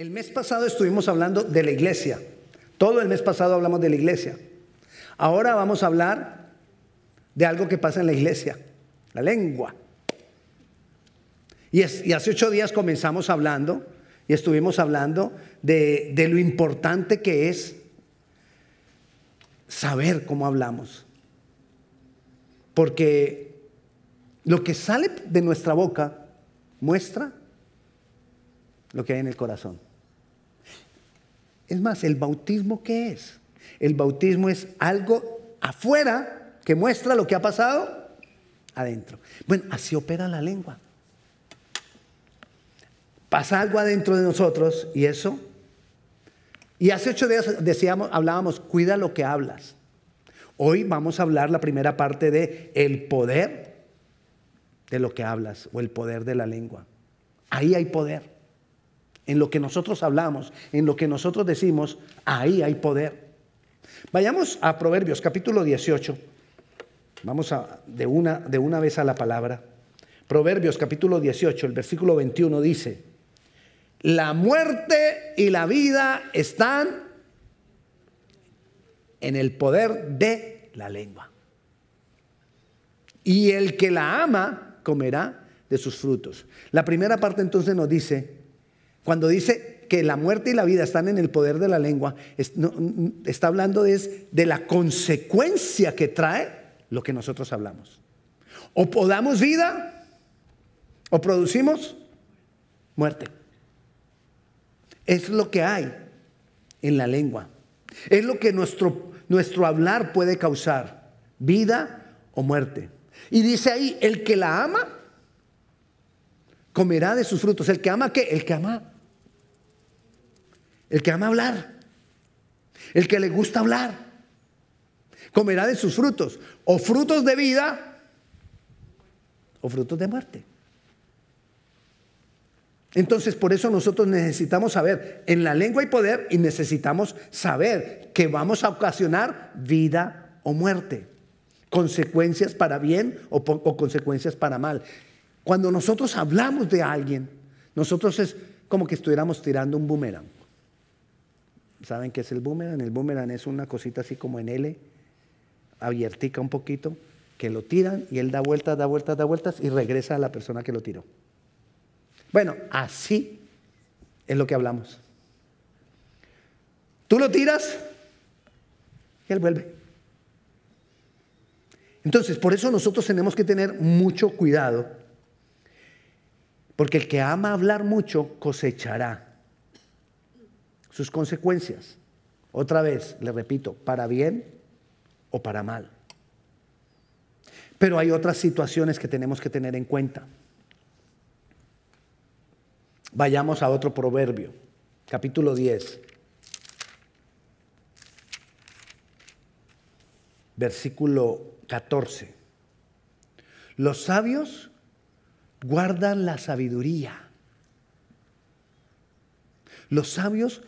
El mes pasado estuvimos hablando de la iglesia. Todo el mes pasado hablamos de la iglesia. Ahora vamos a hablar de algo que pasa en la iglesia, la lengua. Y, hace ocho días comenzamos hablando y estuvimos hablando de, de lo importante que es saber cómo hablamos. Porque lo que sale de nuestra boca muestra lo que hay en el corazón. Es más, ¿el bautismo qué es? El bautismo es algo afuera que muestra lo que ha pasado adentro. Bueno, así opera la lengua. Pasa algo adentro de nosotros y eso. Y hace ocho días decíamos, hablábamos, cuida lo que hablas. Hoy vamos a hablar la primera parte de el poder de lo que hablas o el poder de la lengua. Ahí hay poder en lo que nosotros hablamos, en lo que nosotros decimos, ahí hay poder. Vayamos a Proverbios capítulo 18. Vamos a, de, una, de una vez a la palabra. Proverbios capítulo 18, el versículo 21 dice, la muerte y la vida están en el poder de la lengua. Y el que la ama comerá de sus frutos. La primera parte entonces nos dice, cuando dice que la muerte y la vida están en el poder de la lengua, está hablando de, de la consecuencia que trae lo que nosotros hablamos. O podamos vida o producimos muerte. Es lo que hay en la lengua. Es lo que nuestro, nuestro hablar puede causar, vida o muerte. Y dice ahí, el que la ama, comerá de sus frutos. ¿El que ama qué? El que ama el que ama hablar, el que le gusta hablar, comerá de sus frutos, o frutos de vida, o frutos de muerte. Entonces, por eso nosotros necesitamos saber, en la lengua hay poder y necesitamos saber que vamos a ocasionar vida o muerte, consecuencias para bien o, o consecuencias para mal. Cuando nosotros hablamos de alguien, nosotros es como que estuviéramos tirando un boomerang. ¿Saben qué es el boomerang? El boomerang es una cosita así como en L, abiertica un poquito, que lo tiran y él da vueltas, da vueltas, da vueltas y regresa a la persona que lo tiró. Bueno, así es lo que hablamos. Tú lo tiras y él vuelve. Entonces, por eso nosotros tenemos que tener mucho cuidado, porque el que ama hablar mucho cosechará sus consecuencias. Otra vez, le repito, para bien o para mal. Pero hay otras situaciones que tenemos que tener en cuenta. Vayamos a otro proverbio, capítulo 10, versículo 14. Los sabios guardan la sabiduría. Los sabios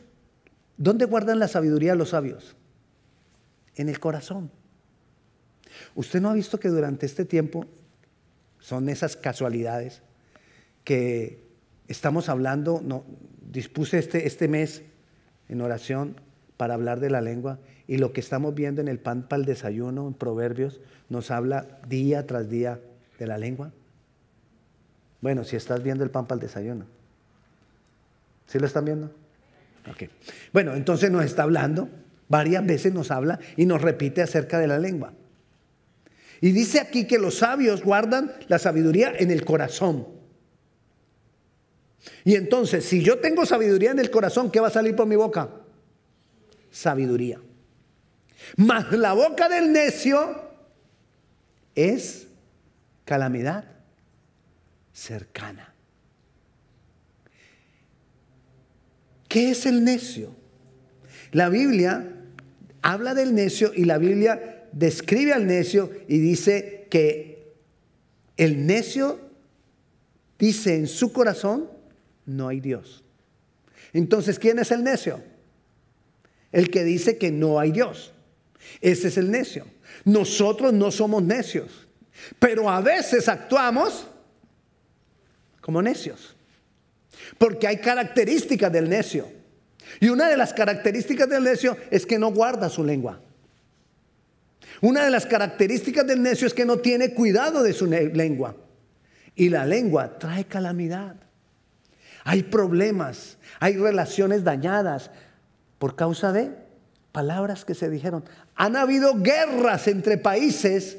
¿Dónde guardan la sabiduría los sabios? En el corazón. ¿Usted no ha visto que durante este tiempo son esas casualidades que estamos hablando, dispuse este, este mes en oración para hablar de la lengua y lo que estamos viendo en el pan para el desayuno, en Proverbios, nos habla día tras día de la lengua? Bueno, si estás viendo el pan para el desayuno, ¿sí lo están viendo? Bueno, entonces nos está hablando, varias veces nos habla y nos repite acerca de la lengua. Y dice aquí que los sabios guardan la sabiduría en el corazón. Y entonces, si yo tengo sabiduría en el corazón, ¿qué va a salir por mi boca? Sabiduría. Mas la boca del necio es calamidad cercana. ¿Qué es el necio? La Biblia habla del necio y la Biblia describe al necio y dice que el necio dice en su corazón, no hay Dios. Entonces, ¿quién es el necio? El que dice que no hay Dios. Ese es el necio. Nosotros no somos necios, pero a veces actuamos como necios. Porque hay características del necio. Y una de las características del necio es que no guarda su lengua. Una de las características del necio es que no tiene cuidado de su lengua. Y la lengua trae calamidad. Hay problemas, hay relaciones dañadas por causa de palabras que se dijeron. Han habido guerras entre países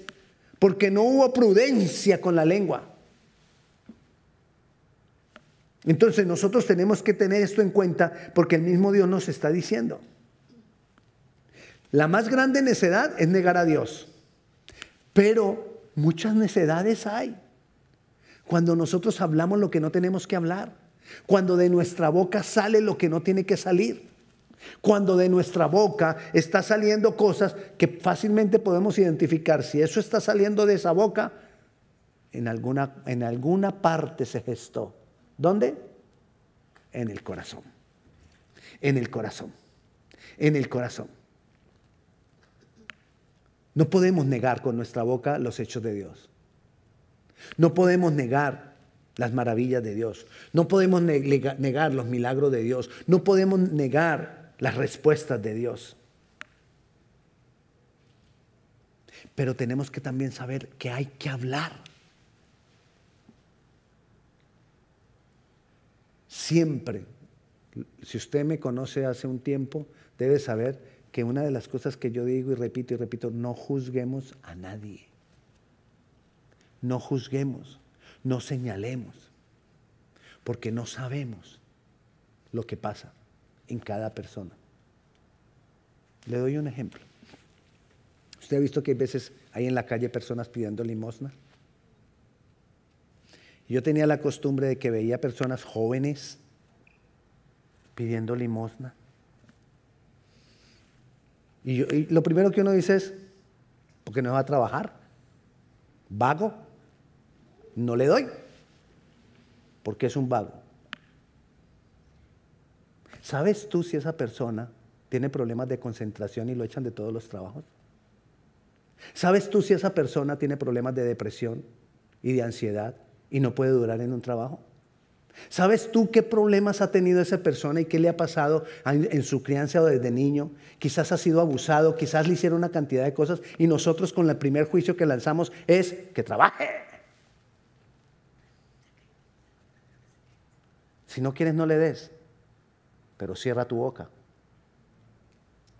porque no hubo prudencia con la lengua. Entonces nosotros tenemos que tener esto en cuenta porque el mismo Dios nos está diciendo. La más grande necedad es negar a Dios, pero muchas necedades hay. Cuando nosotros hablamos lo que no tenemos que hablar, cuando de nuestra boca sale lo que no tiene que salir, cuando de nuestra boca está saliendo cosas que fácilmente podemos identificar, si eso está saliendo de esa boca, en alguna, en alguna parte se gestó ¿Dónde? En el corazón. En el corazón. En el corazón. No podemos negar con nuestra boca los hechos de Dios. No podemos negar las maravillas de Dios. No podemos negar los milagros de Dios. No podemos negar las respuestas de Dios. Pero tenemos que también saber que hay que hablar. Siempre, si usted me conoce hace un tiempo, debe saber que una de las cosas que yo digo y repito y repito, no juzguemos a nadie. No juzguemos, no señalemos, porque no sabemos lo que pasa en cada persona. Le doy un ejemplo. ¿Usted ha visto que hay veces hay en la calle personas pidiendo limosna? Yo tenía la costumbre de que veía personas jóvenes pidiendo limosna. Y, lo primero que uno dice es, ¿por qué no va a trabajar? Vago. No le doy. Porque es un vago. ¿Sabes tú si esa persona tiene problemas de concentración y lo echan de todos los trabajos? ¿Sabes tú si esa persona tiene problemas de depresión y de ansiedad y no puede durar en un trabajo? ¿Sabes tú qué problemas ha tenido esa persona y qué le ha pasado en su crianza o desde niño? Quizás ha sido abusado, quizás le hicieron una cantidad de cosas y nosotros con el primer juicio que lanzamos es que trabaje. Si no quieres, no le des, pero cierra tu boca.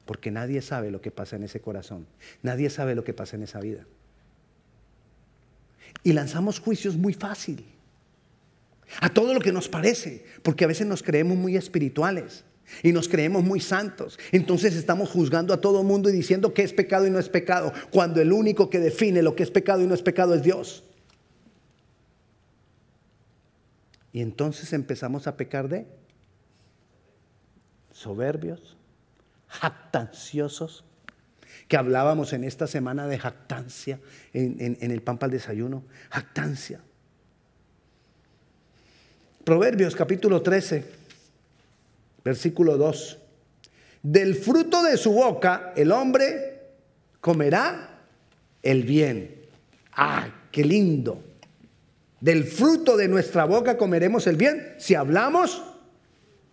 Porque nadie sabe lo que pasa en ese corazón, nadie sabe lo que pasa en esa vida. Y lanzamos juicios muy fácil. A todo lo que nos parece, porque a veces nos creemos muy espirituales y nos creemos muy santos. Entonces estamos juzgando a todo mundo y diciendo que es pecado y no es pecado, cuando el único que define lo que es pecado y no es pecado es Dios. Y entonces empezamos a pecar de soberbios, jactanciosos, que hablábamos en esta semana de jactancia en, el pan para el desayuno. Jactancia. Proverbios capítulo 13, versículo 2. Del fruto de su boca el hombre comerá el bien. ¡Ah, qué lindo! Del fruto de nuestra boca comeremos el bien si hablamos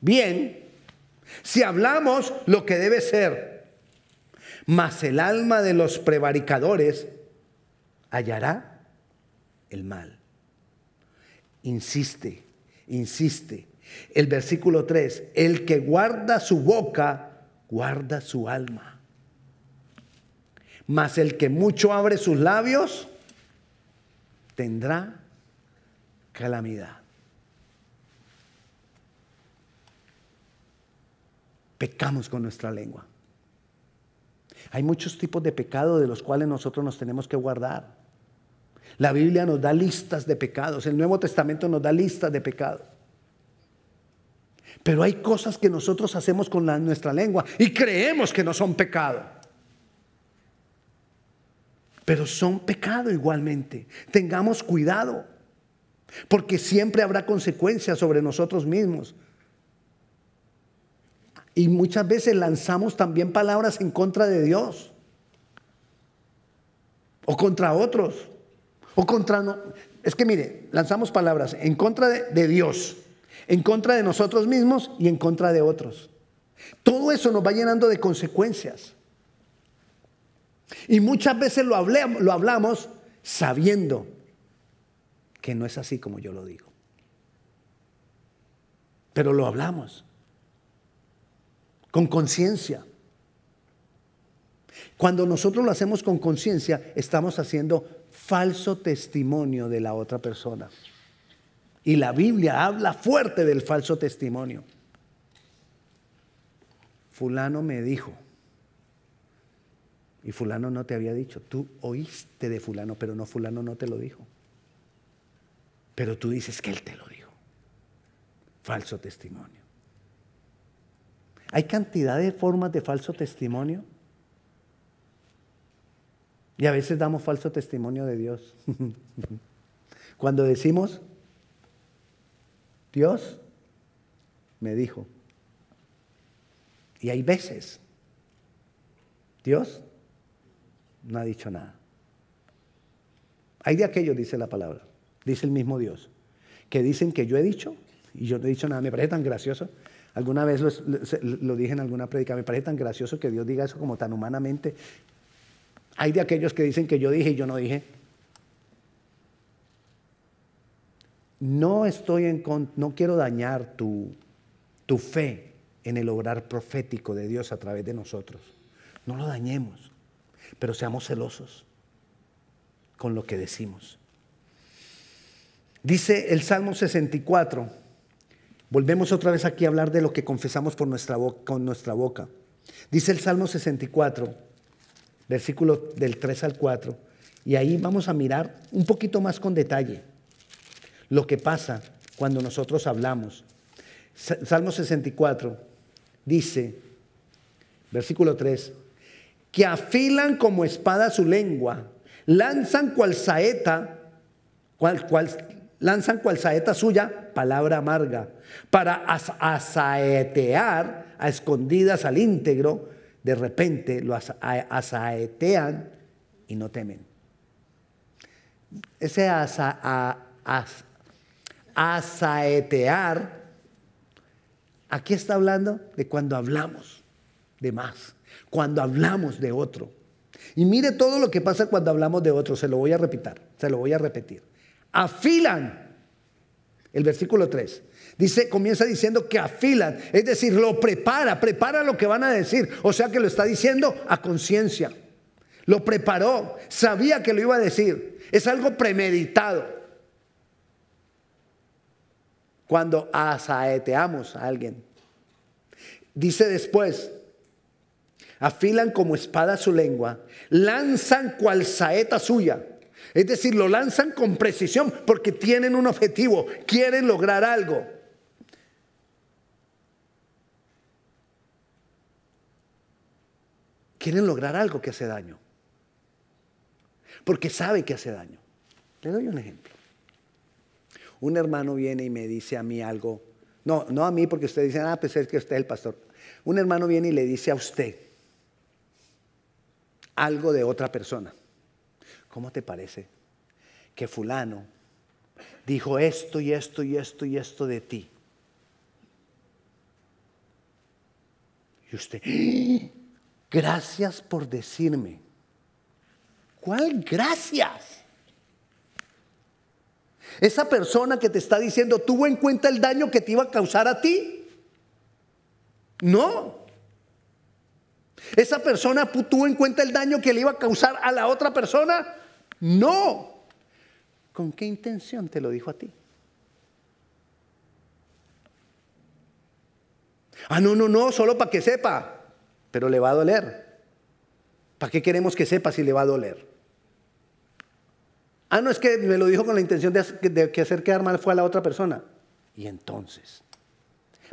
bien, si hablamos lo que debe ser mas el alma de los prevaricadores hallará el mal. Insiste, insiste. El versículo 3, el que guarda su boca, guarda su alma. Mas el que mucho abre sus labios, tendrá calamidad. Pecamos con nuestra lengua. Hay muchos tipos de pecado de los cuales nosotros nos tenemos que guardar. La Biblia nos da listas de pecados, el Nuevo Testamento nos da listas de pecados. Pero hay cosas que nosotros hacemos con nuestra lengua y creemos que no son pecado. Pero son pecado igualmente. Tengamos cuidado, porque siempre habrá consecuencias sobre nosotros mismos. Y muchas veces lanzamos también palabras en contra de Dios. O contra otros. O contra... No. Es que mire, lanzamos palabras en contra de, Dios, en contra de nosotros mismos y en contra de otros. Todo eso nos va llenando de consecuencias. Y muchas veces lo, lo hablamos sabiendo que no es así como yo lo digo. Pero lo hablamos con conciencia. Cuando nosotros lo hacemos con conciencia, estamos haciendo falso testimonio de la otra persona. Y la Biblia habla fuerte del falso testimonio. Fulano me dijo, y fulano no te había dicho, tú oíste de fulano, pero no fulano no te lo dijo. Pero tú dices que él te lo dijo. Falso testimonio. Hay cantidad de formas de falso testimonio. Y a veces damos falso testimonio de Dios. Cuando decimos, Dios me dijo. Y hay veces, Dios no ha dicho nada. Hay de aquellos, dice la palabra, dice el mismo Dios, que dicen que yo he dicho y yo no he dicho nada. Me parece tan gracioso. Alguna vez lo, dije en alguna predica, me parece tan gracioso que Dios diga eso como tan humanamente. Hay de aquellos que dicen que yo dije y yo no dije. No estoy en no quiero dañar tu, tu fe en el obrar profético de Dios a través de nosotros. No lo dañemos, pero seamos celosos con lo que decimos. Dice el Salmo 64, volvemos otra vez aquí a hablar de lo que confesamos por nuestra con nuestra boca. Dice el Salmo 64, versículo del 3 al 4, y ahí vamos a mirar un poquito más con detalle lo que pasa cuando nosotros hablamos. Salmo 64 dice, versículo 3, que afilan como espada su lengua, lanzan cual saeta, cual, lanzan cual saeta suya, palabra amarga, para asaetear a escondidas al íntegro, de repente lo asaetean y no temen. Ese asa, asaetear, aquí está hablando de cuando hablamos de más, cuando hablamos de otro. Y mire todo lo que pasa cuando hablamos de otro, se lo voy a repetir, se lo voy a repetir. Afilan, el versículo 3. Dice, comienza diciendo que afilan, es decir, lo prepara, prepara lo que van a decir. O sea que lo está diciendo a conciencia. Lo preparó, sabía que lo iba a decir. Es algo premeditado cuando asaeteamos a alguien. Dice después, afilan como espada su lengua, lanzan cual saeta suya. Es decir, lo lanzan con precisión porque tienen un objetivo, quieren lograr algo. Quieren lograr algo que hace daño. Porque sabe que hace daño. Le doy un ejemplo un hermano viene y me dice a mí algo, no, no a mí porque usted dice, ah, pues es que usted es el pastor. Un hermano viene y le dice a usted algo de otra persona. ¿Cómo te parece que fulano dijo esto y esto y esto y esto de ti? Y usted, ¡Ah! gracias por decirme. ¿Cuál gracias? Esa persona que te está diciendo, ¿tuvo en cuenta el daño que te iba a causar a ti? No. ¿Esa persona tuvo en cuenta el daño que le iba a causar a la otra persona? No. ¿Con qué intención te lo dijo a ti? Ah, no, no, no, solo para que sepa, pero le va a doler. ¿Para qué queremos que sepa si le va a doler? Ah, no es que me lo dijo con la intención de, que hacer quedar mal fue a la otra persona. Y entonces,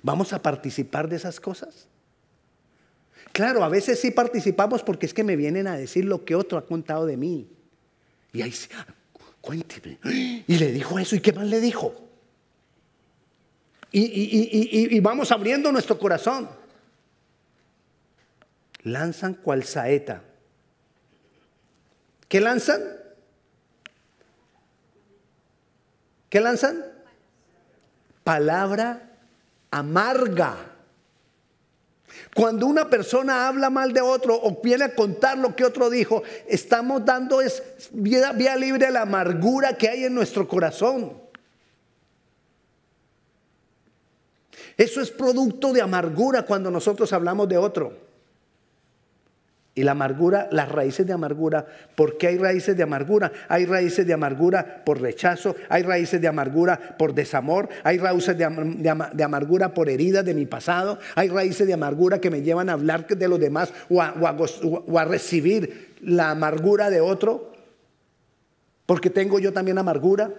¿vamos a participar de esas cosas? Claro, a veces sí participamos porque es que me vienen a decir lo que otro ha contado de mí. Y ahí sí, cuénteme. Y le dijo eso, ¿y qué más le dijo? Y, y vamos abriendo nuestro corazón. Lanzan cual saeta. ¿Qué lanzan? ¿Qué lanzan? palabra amarga. Cuando una persona habla mal de otro o viene a contar lo que otro dijo, estamos dando es vía, vía libre a la amargura que hay en nuestro corazón. Eso es producto de amargura cuando nosotros hablamos de otro. Y la amargura, las raíces de amargura, ¿por qué hay raíces de amargura? Hay raíces de amargura por rechazo, hay raíces de amargura por desamor, hay raíces de, amargura por heridas de mi pasado, hay raíces de amargura que me llevan a hablar de los demás o a recibir la amargura de otro, porque tengo yo también amargura.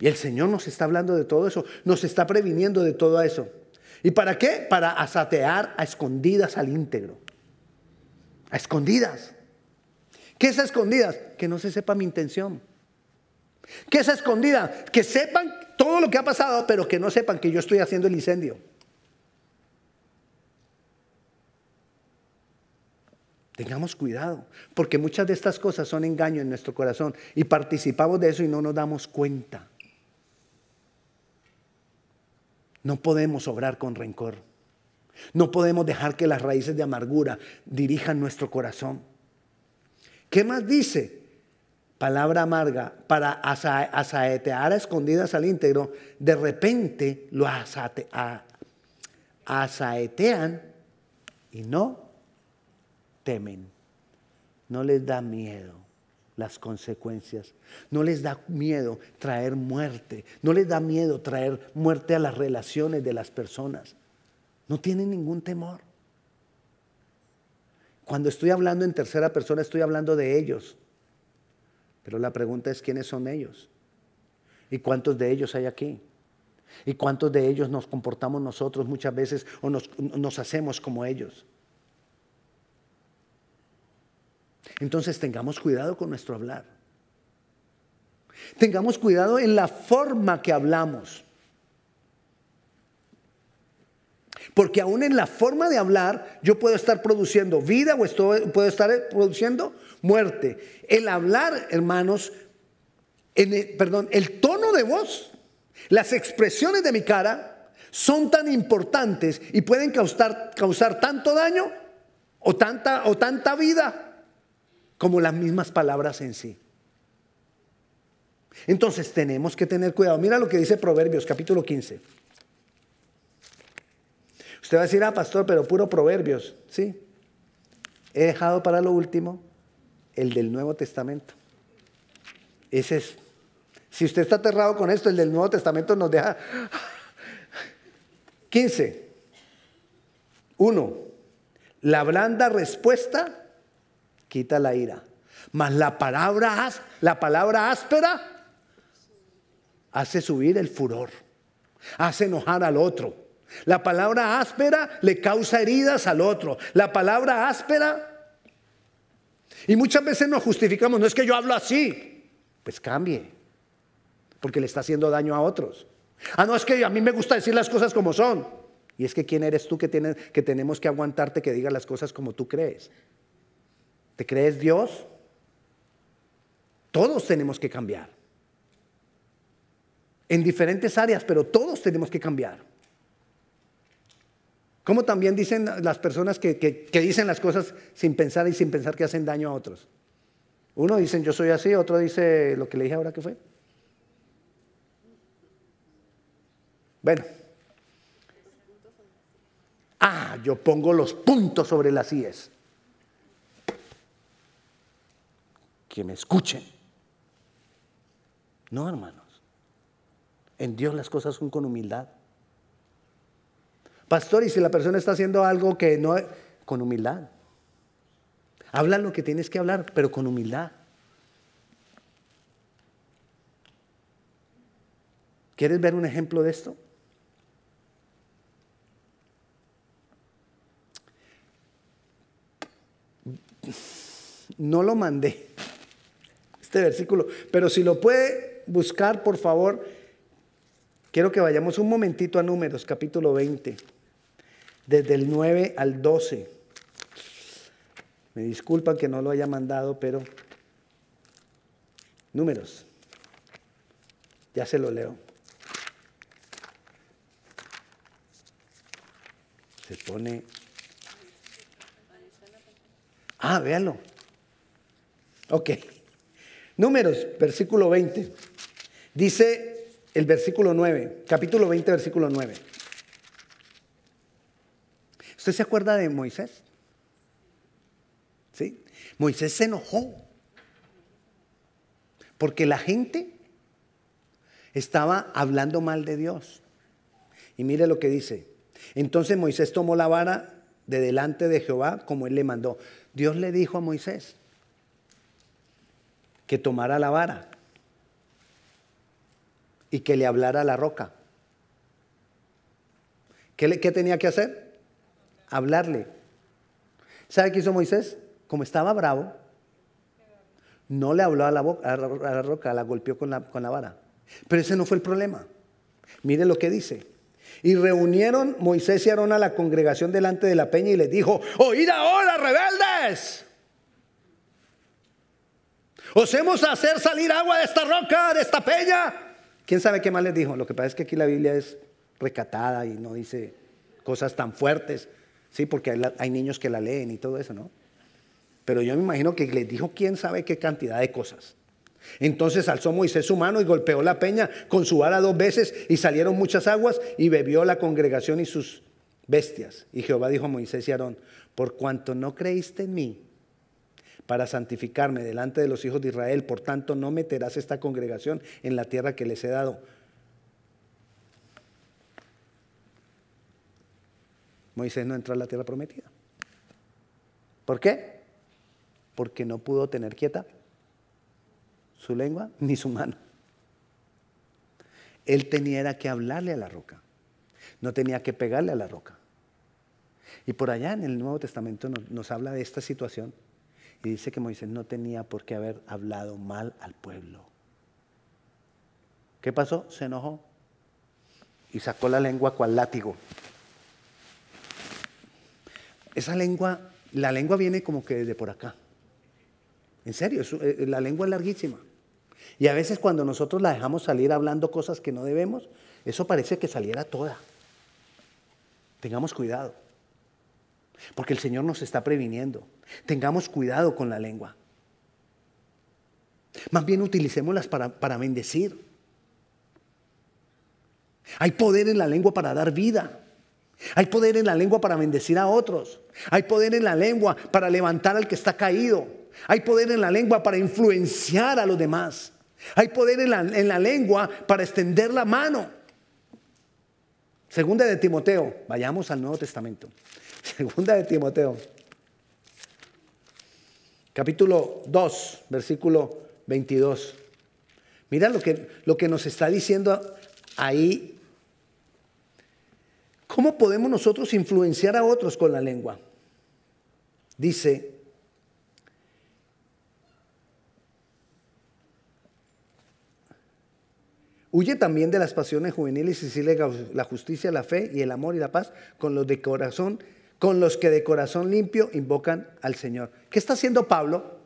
Y el Señor nos está hablando de todo eso, nos está previniendo de todo eso. ¿Y para qué? Para asatear a escondidas al íntegro. A escondidas. ¿Qué es a escondidas? Que no se sepa mi intención. ¿Qué es a escondidas? Que sepan todo lo que ha pasado, pero que no sepan que yo estoy haciendo el incendio. Tengamos cuidado, porque muchas de estas cosas son engaño en nuestro corazón y participamos de eso y no nos damos cuenta. No podemos obrar con rencor. No podemos dejar que las raíces de amargura dirijan nuestro corazón. ¿Qué más dice? Palabra amarga para asaetear a escondidas al íntegro. De repente lo asaetean y no temen. No les da miedo las consecuencias. No les da miedo traer muerte. No les da miedo traer muerte a las relaciones de las personas. No tienen ningún temor. Cuando estoy hablando en tercera persona estoy hablando de ellos. Pero la pregunta es quiénes son ellos. ¿Y cuántos de ellos hay aquí? ¿Y cuántos de ellos nos comportamos nosotros muchas veces o nos, nos hacemos como ellos? Entonces tengamos cuidado con nuestro hablar. Tengamos cuidado en la forma que hablamos. Porque aún en la forma de hablar yo puedo estar produciendo vida o puedo estar produciendo muerte. El hablar, hermanos, perdón, el tono de voz, las expresiones de mi cara son tan importantes y pueden causar, causar tanto daño o tanta, o tanta vida como las mismas palabras en sí. Entonces tenemos que tener cuidado. Mira lo que dice Proverbios capítulo 15. Usted va a decir, ah, pastor, pero puro Proverbios. Sí. He dejado para lo último el del Nuevo Testamento. Ese es. Si usted está aterrado con esto, el del Nuevo Testamento nos deja. 15. 1. La blanda respuesta quita la ira. Mas la palabra, la palabra áspera hace subir el furor, hace enojar al otro. La palabra áspera le causa heridas al otro. La palabra áspera, y muchas veces nos justificamos, no es que yo hablo así, pues cambie, porque le está haciendo daño a otros. Ah, no, es que a mí me gusta decir las cosas como son. Y es que quién eres tú que, tienes, que tenemos que aguantarte que diga las cosas como tú crees. ¿Te crees Dios? Todos tenemos que cambiar. En diferentes áreas, pero todos tenemos que cambiar. Como también dicen las personas que, dicen las cosas sin pensar y sin pensar que hacen daño a otros. Uno dice yo soy así, otro dice lo que le dije ahora que fue. Bueno. Ah, yo pongo los puntos sobre las IES. Que me escuchen. No, hermanos. En Dios las cosas son con humildad. Pastor, y si la persona está haciendo algo que no, con humildad. Habla lo que tienes que hablar, pero con humildad. ¿Quieres ver un ejemplo de esto? No lo mandé este versículo. Pero si lo puede buscar, por favor, quiero que vayamos un momentito a Números, capítulo 20, desde el 9 al 12. Me disculpan que no lo haya mandado, pero Números. Ya se lo leo. Se pone... Ah, véalo. Ok. Números, versículo 20. Dice el versículo 9, capítulo 20, versículo 9. ¿Usted se acuerda de Moisés? ¿Sí? Moisés se enojó porque la gente estaba hablando mal de Dios. Y mire lo que dice. Entonces Moisés tomó la vara de delante de Jehová como él le mandó. Dios le dijo a Moisés que tomara la vara y que le hablara a la roca. ¿Qué, ¿Qué, tenía que hacer? Hablarle. ¿Sabe qué hizo Moisés? Como estaba bravo, no le habló a la, boca, a la roca, la golpeó con la, con la vara. Pero ese no fue el problema. Mire lo que dice. Y reunieron Moisés y Aarón a la congregación delante de la peña y les dijo, oíd ahora, rebeldes. Os hemos a hacer salir agua de esta roca, de esta peña. ¿Quién sabe qué más les dijo? Lo que pasa es que aquí la Biblia es recatada y no dice cosas tan fuertes. Sí, porque hay, hay niños que la leen y todo eso, ¿no? Pero yo me imagino que les dijo quién sabe qué cantidad de cosas. Entonces alzó Moisés su mano y golpeó la peña con su vara dos veces y salieron muchas aguas y bebió la congregación y sus bestias. Y Jehová dijo a Moisés y Aarón, por cuanto no creíste en mí para santificarme delante de los hijos de Israel, por tanto no meterás esta congregación en la tierra que les he dado. Moisés no entró a la tierra prometida. ¿Por qué? Porque no pudo tener quieta su lengua ni su mano. Él tenía que hablarle a la roca, no tenía que pegarle a la roca. Y por allá en el Nuevo Testamento nos, nos habla de esta situación y dice que Moisés no tenía por qué haber hablado mal al pueblo. ¿Qué pasó? Se enojó y sacó la lengua cual látigo. Esa lengua, la lengua viene como que desde por acá. En serio, eh, la lengua es larguísima. Y a veces cuando nosotros la dejamos salir hablando cosas que no debemos, eso parece que saliera toda. Tengamos cuidado. Porque el Señor nos está previniendo. Tengamos cuidado con la lengua. Más bien utilicémoslas para, para bendecir. Hay poder en la lengua para dar vida. Hay poder en la lengua para bendecir a otros. Hay poder en la lengua para levantar al que está caído. Hay poder en la lengua para influenciar a los demás. Hay poder en la, lengua para extender la mano. Segunda de Timoteo, vayamos al Nuevo Testamento. Segunda de Timoteo, capítulo 2, versículo 22. Mira lo que, lo que nos está diciendo ahí. ¿Cómo podemos nosotros influenciar a otros con la lengua? Dice, Huye también de las pasiones juveniles y sigue la justicia, la fe y el amor y la paz con los de corazón, con los que de corazón limpio invocan al Señor. ¿Qué está haciendo Pablo?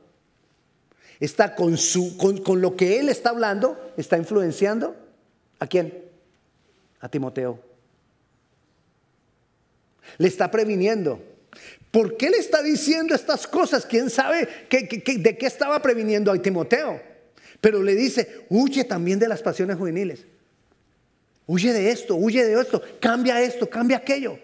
Está con, su, con, con lo que él está hablando, está influenciando a quién? A Timoteo. Le está previniendo. ¿Por qué le está diciendo estas cosas? ¿Quién sabe de qué estaba previniendo a Timoteo? Pero le dice, huye también de las pasiones juveniles. Huye de esto, huye de esto, cambia esto, cambia aquello.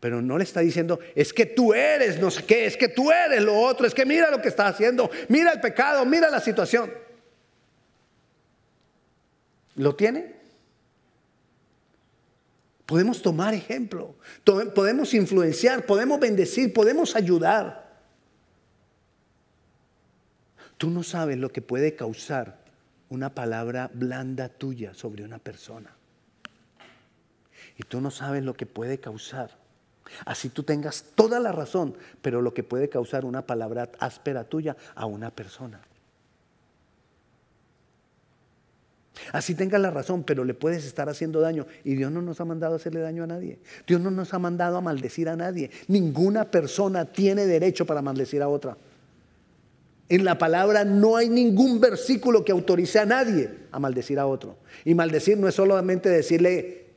Pero no le está diciendo, es que tú eres no sé qué, es que tú eres lo otro, es que mira lo que está haciendo, mira el pecado, mira la situación. ¿Lo tiene? Podemos tomar ejemplo, podemos influenciar, podemos bendecir, podemos ayudar. Tú no sabes lo que puede causar una palabra blanda tuya sobre una persona. Y tú no sabes lo que puede causar. Así tú tengas toda la razón, pero lo que puede causar una palabra áspera tuya a una persona. Así tengas la razón, pero le puedes estar haciendo daño. Y Dios no nos ha mandado a hacerle daño a nadie. Dios no nos ha mandado a maldecir a nadie. Ninguna persona tiene derecho para maldecir a otra. En la palabra no hay ningún versículo que autorice a nadie a maldecir a otro. Y maldecir no es solamente decirle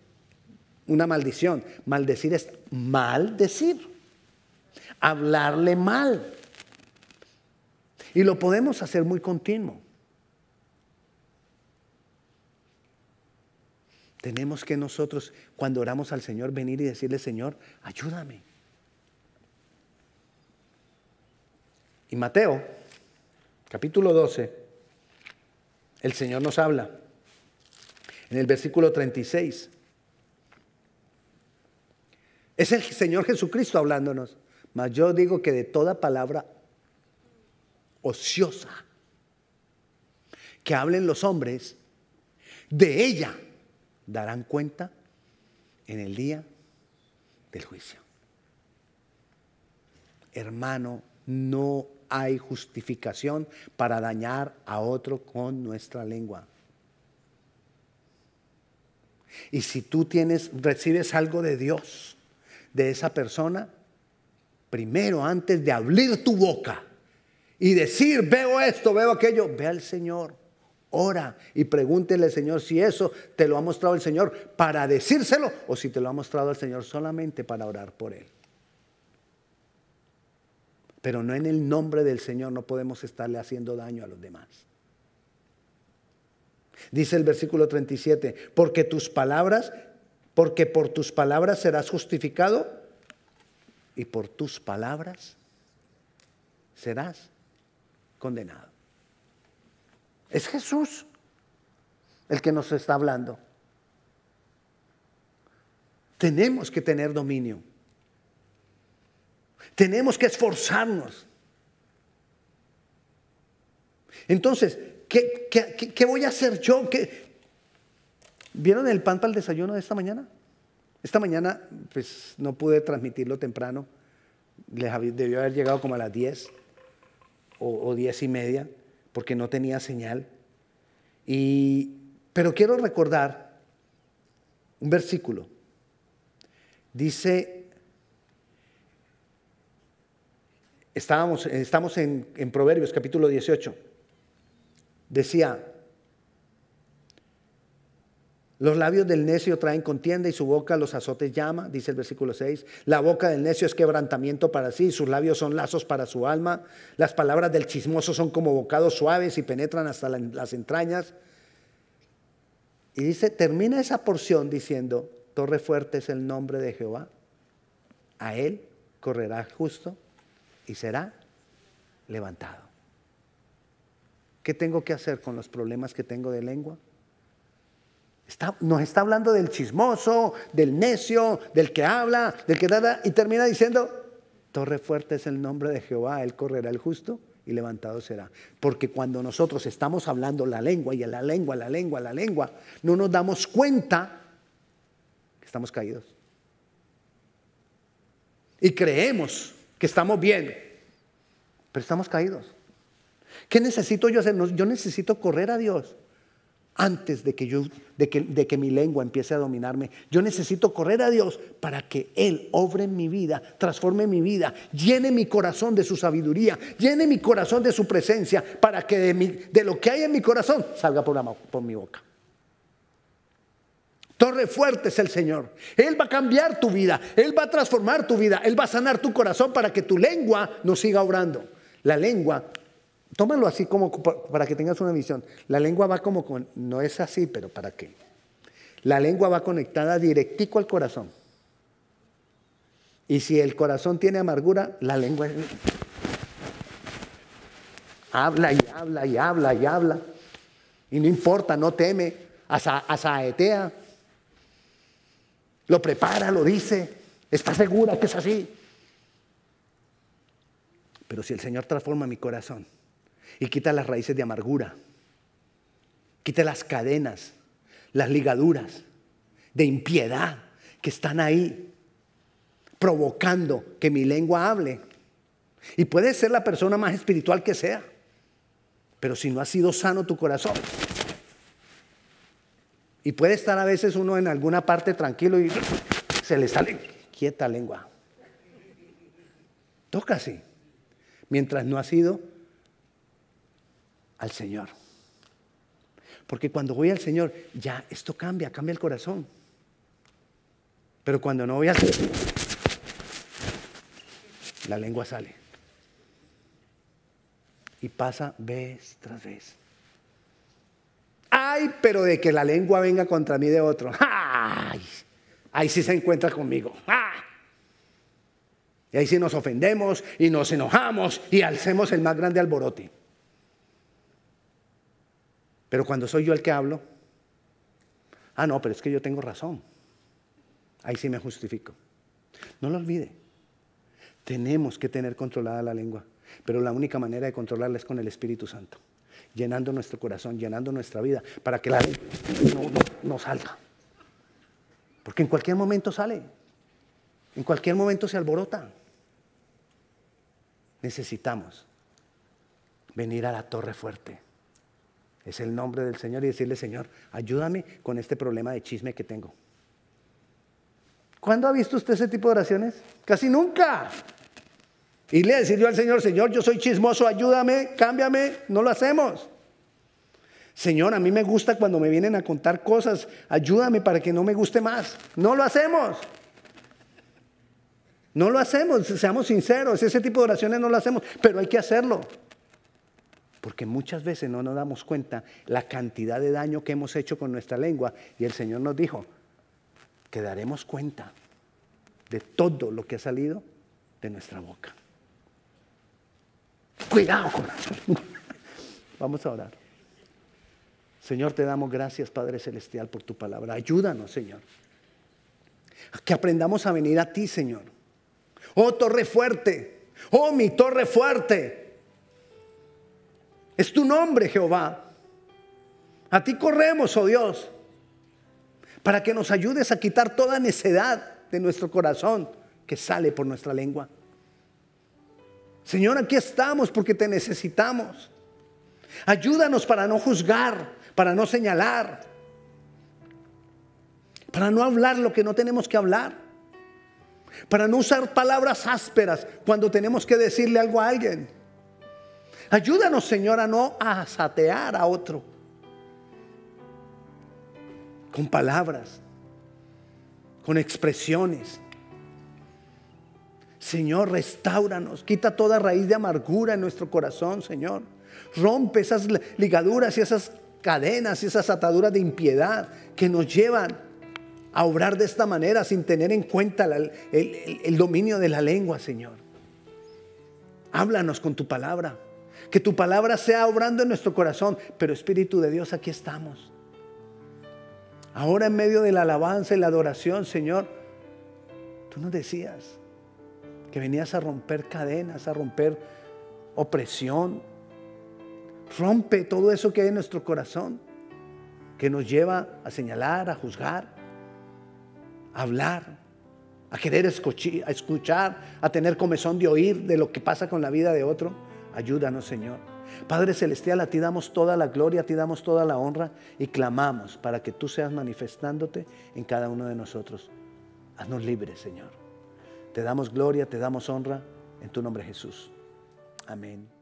una maldición. Maldecir es maldecir. Hablarle mal. Y lo podemos hacer muy continuo. Tenemos que nosotros, cuando oramos al Señor, venir y decirle, Señor, ayúdame. Y Mateo, capítulo 12, el Señor nos habla en el versículo 36. Es el Señor Jesucristo hablándonos. Mas yo digo que de toda palabra ociosa que hablen los hombres, de ella darán cuenta en el día del juicio. Hermano, no hay justificación para dañar a otro con nuestra lengua. Y si tú tienes, recibes algo de Dios, de esa persona, primero antes de abrir tu boca y decir, veo esto, veo aquello, ve al Señor, ora y pregúntele al Señor si eso te lo ha mostrado el Señor para decírselo o si te lo ha mostrado el Señor solamente para orar por él. Pero no en el nombre del Señor no podemos estarle haciendo daño a los demás. Dice el versículo 37, porque tus palabras, porque por tus palabras serás justificado y por tus palabras serás condenado. Es Jesús el que nos está hablando. Tenemos que tener dominio. Tenemos que esforzarnos. Entonces, ¿qué, voy a hacer yo? ¿Vieron el pan para el desayuno de esta mañana? Esta mañana, pues no pude transmitirlo temprano. debió haber llegado como a las 10 o, o 10 y media, porque no tenía señal. Y, pero quiero recordar un versículo. Dice Estábamos, estamos en, en Proverbios capítulo 18. Decía, los labios del necio traen contienda y su boca los azotes llama, dice el versículo 6. La boca del necio es quebrantamiento para sí, sus labios son lazos para su alma. Las palabras del chismoso son como bocados suaves y penetran hasta las entrañas. Y dice, termina esa porción diciendo, torre fuerte es el nombre de Jehová. A él correrá justo y será levantado. ¿Qué tengo que hacer con los problemas que tengo de lengua? Nos está hablando del chismoso, del necio, del que habla, del que da, y termina diciendo, torre fuerte es el nombre de Jehová, él correrá el justo y levantado será. Porque cuando nosotros estamos hablando la lengua y en la lengua, la lengua, la lengua, no nos damos cuenta que estamos caídos. Y creemos que estamos bien, pero estamos caídos. ¿Qué necesito yo hacer? Yo necesito correr a Dios antes de que, yo, de que, de que mi lengua empiece a dominarme. Yo necesito correr a Dios para que Él obre mi vida, transforme mi vida, llene mi corazón de su sabiduría, llene mi corazón de su presencia, para que de, de lo que hay en mi corazón salga por, por mi boca. Torre fuerte es el Señor. Él va a cambiar tu vida, Él va a transformar tu vida, Él va a sanar tu corazón para que tu lengua no siga obrando. La lengua, tómalo así como para que tengas una visión. La lengua va como con, no es así, pero ¿para qué? La lengua va conectada directico al corazón. Y si el corazón tiene amargura, la lengua habla y habla y habla y habla. Y no importa, no teme, asaetea. Lo prepara, lo dice, está segura que es así. Pero si el Señor transforma mi corazón y quita las raíces de amargura, quita las cadenas, las ligaduras de impiedad que están ahí, provocando que mi lengua hable. Y puede ser la persona más espiritual que sea, pero si no ha sido sano tu corazón, y puede estar a veces uno en alguna parte tranquilo y se le sale quieta lengua. Toca así. Mientras no ha sido al Señor. Porque cuando voy al Señor, ya esto cambia, cambia el corazón. Pero cuando no voy al Señor, la lengua sale. Y pasa vez tras vez. Ay, pero de que la lengua venga contra mí de otro. Ay, ahí sí se encuentra conmigo. Y ahí sí nos ofendemos y nos enojamos y alcemos el más grande alborote. Pero cuando soy yo el que hablo, ah, no, pero es que yo tengo razón. Ahí sí me justifico. No lo olvide. Tenemos que tener controlada la lengua, pero la única manera de controlarla es con el Espíritu Santo, llenando nuestro corazón, llenando nuestra vida, para que la lengua no, salga. Porque en cualquier momento sale, en cualquier momento se alborota. Necesitamos venir a la torre fuerte es el nombre del Señor y decirle, Señor, ayúdame con este problema de chisme que tengo. ¿Cuándo ha visto usted ese tipo de oraciones? Casi nunca. Y le decir yo al Señor, Señor, yo soy chismoso, ayúdame, cámbiame. No lo hacemos. Señor, a mí me gusta cuando me vienen a contar cosas, ayúdame para que no me guste más. No lo hacemos. No lo hacemos, seamos sinceros, ese tipo de oraciones no lo hacemos, pero hay que hacerlo. Porque muchas veces no nos damos cuenta la cantidad de daño que hemos hecho con nuestra lengua. Y el Señor nos dijo que daremos cuenta de todo lo que ha salido de nuestra boca. Cuidado con eso. Vamos a orar. Señor, te damos gracias, Padre Celestial, por tu palabra. Ayúdanos, Señor. Que aprendamos a venir a ti, Señor. Oh, torre fuerte. Oh, mi torre fuerte. Es tu nombre, Jehová. A ti corremos, oh Dios, para que nos ayudes a quitar toda necedad de nuestro corazón que sale por nuestra lengua. Señor, aquí estamos porque te necesitamos. Ayúdanos para no juzgar, para no señalar, para no hablar lo que no tenemos que hablar, para no usar palabras ásperas cuando tenemos que decirle algo a alguien. Ayúdanos, Señor, a no asatear a otro con palabras, con expresiones. Señor, restauranos, quita toda raíz de amargura en nuestro corazón, Señor. Rompe esas ligaduras y esas cadenas y esas ataduras de impiedad que nos llevan a obrar de esta manera sin tener en cuenta el, el dominio de la lengua, Señor. Háblanos con tu palabra. Que tu palabra sea obrando en nuestro corazón. Pero Espíritu de Dios, aquí estamos. Ahora en medio de la alabanza y la adoración, Señor, tú nos decías que venías a romper cadenas, a romper opresión. Rompe todo eso que hay en nuestro corazón, que nos lleva a señalar, a juzgar, a hablar, a querer escuchar, a tener comezón de oír de lo que pasa con la vida de otro. Ayúdanos, Señor. Padre Celestial, a ti damos toda la gloria, a ti damos toda la honra y clamamos para que tú seas manifestándote en cada uno de nosotros. Haznos libres, Señor. Te damos gloria, te damos honra en tu nombre Jesús. Amén.